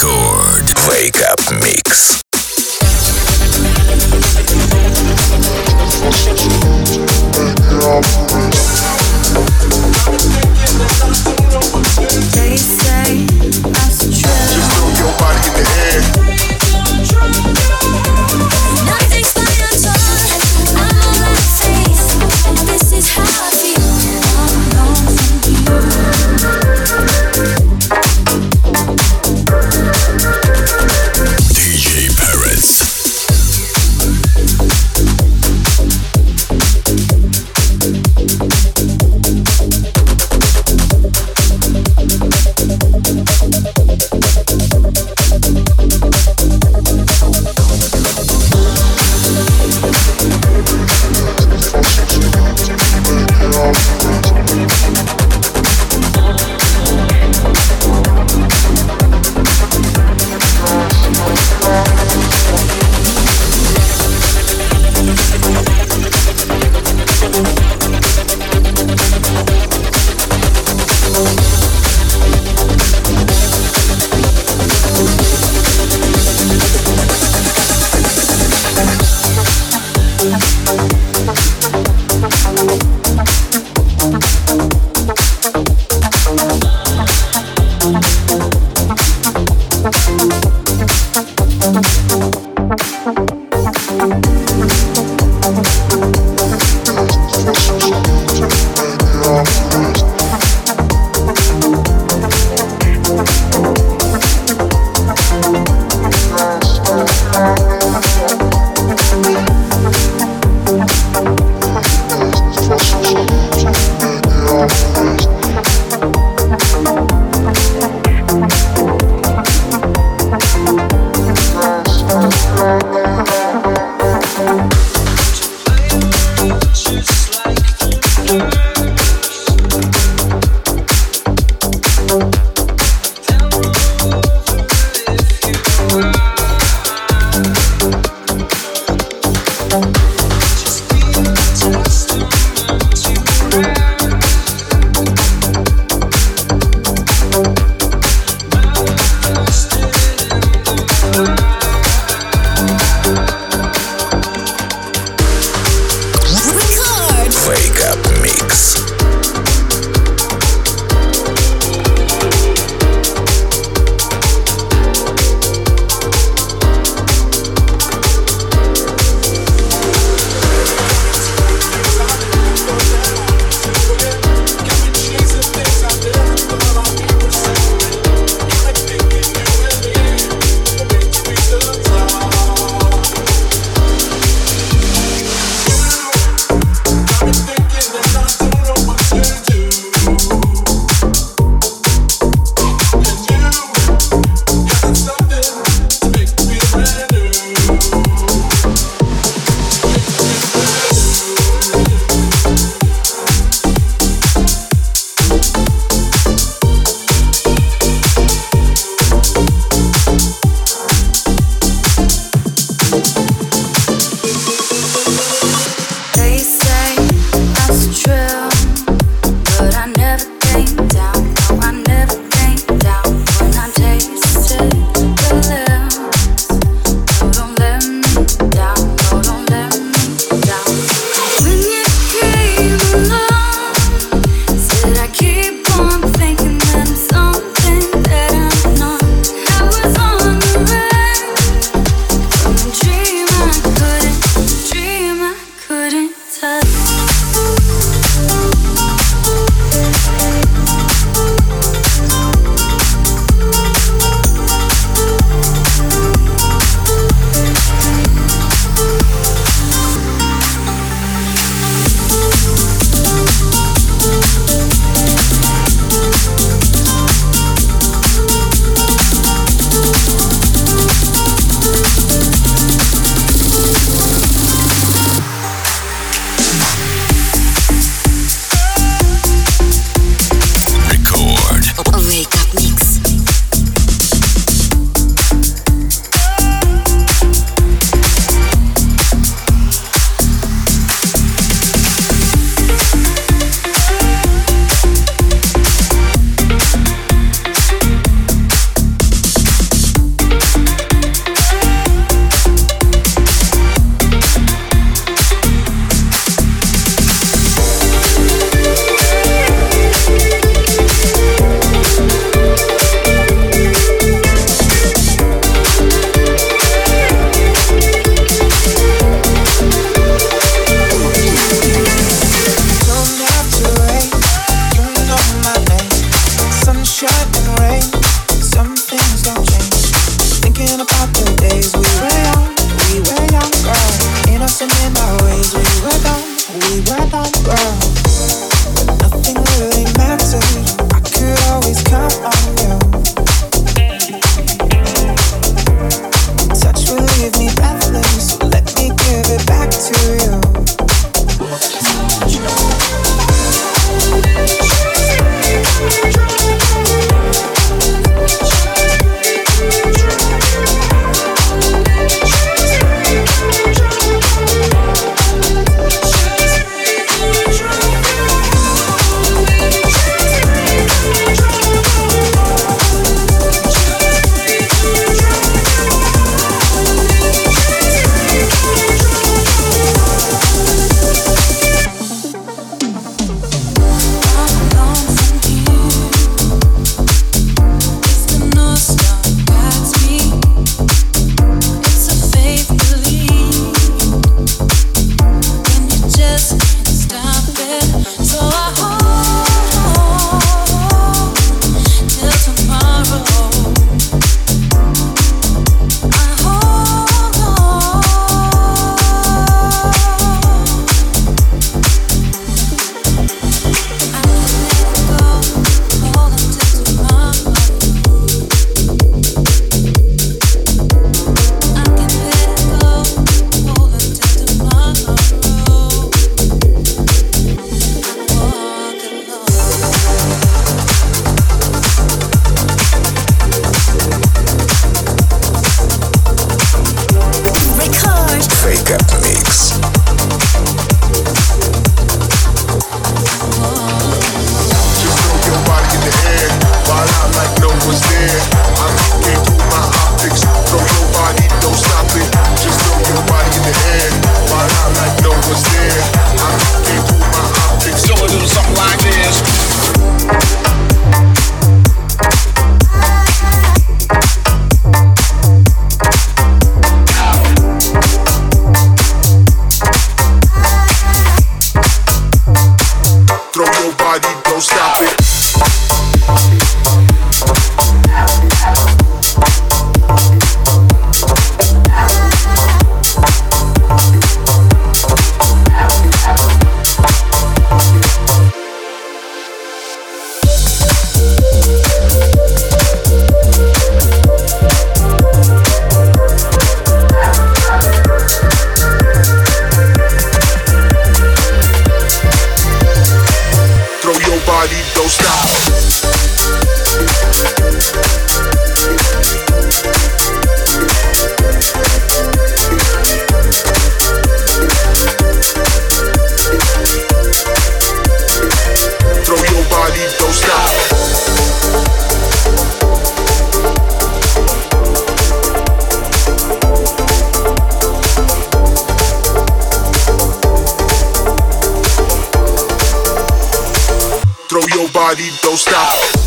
Record. Wake Up Mix. don't stop. Body, don't stop.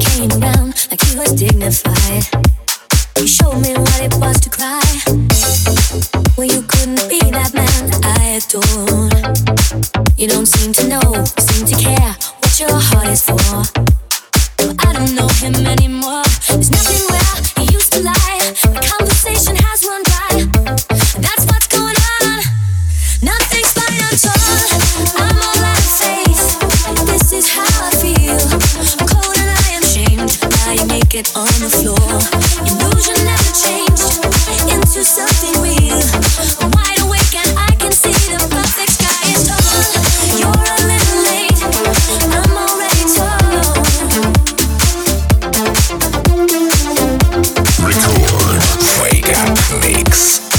Came like he was dignified. He showed me what it was to cry. Well, you couldn't be that man I adored. You don't seem to know, seem to care what your heart is for. I don't know him anymore. it on the floor. Illusion never changed into something real. Wide awake and I can see the perfect sky is tall. You're a little late. I'm already tall. Record Wake Up Mix.